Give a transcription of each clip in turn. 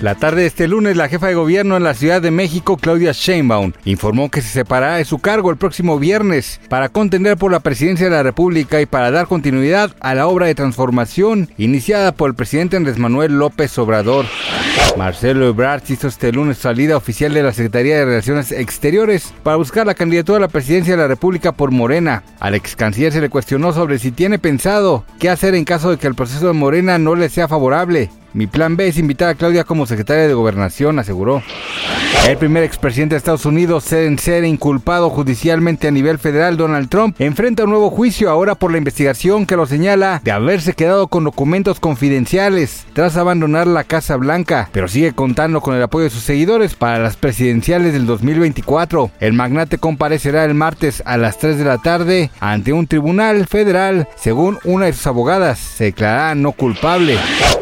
La tarde de este lunes, la jefa de gobierno en la Ciudad de México, Claudia Sheinbaum, informó que se separará de su cargo el próximo viernes para contender por la presidencia de la República y para dar continuidad a la obra de transformación iniciada por el presidente Andrés Manuel López Obrador. Marcelo Ebrard hizo este lunes salida oficial de la Secretaría de Relaciones Exteriores para buscar la candidatura a la presidencia de la República por Morena. Al ex canciller se le cuestionó sobre si tiene pensado qué hacer en caso de que el proceso de Morena no le sea favorable. Mi plan B es invitar a Claudia como secretaria de Gobernación, aseguró. El primer expresidente de Estados Unidos en ser inculpado judicialmente a nivel federal, Donald Trump, enfrenta un nuevo juicio ahora por la investigación que lo señala de haberse quedado con documentos confidenciales tras abandonar la Casa Blanca, pero sigue contando con el apoyo de sus seguidores para las presidenciales del 2024. El magnate comparecerá el martes a las 3 de la tarde ante un tribunal federal, según una de sus abogadas, se declarará no culpable.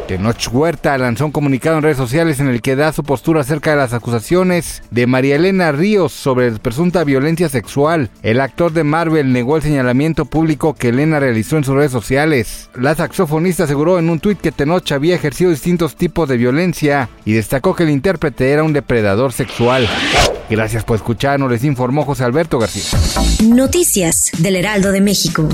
Tenoch Huerta lanzó un comunicado en redes sociales en el que da su postura acerca de las acusaciones de María Elena Ríos sobre presunta violencia sexual. El actor de Marvel negó el señalamiento público que Elena realizó en sus redes sociales. La saxofonista aseguró en un tuit que Tenoch había ejercido distintos tipos de violencia y destacó que el intérprete era un depredador sexual. Gracias por escucharnos, les informó José Alberto García. Noticias del Heraldo de México.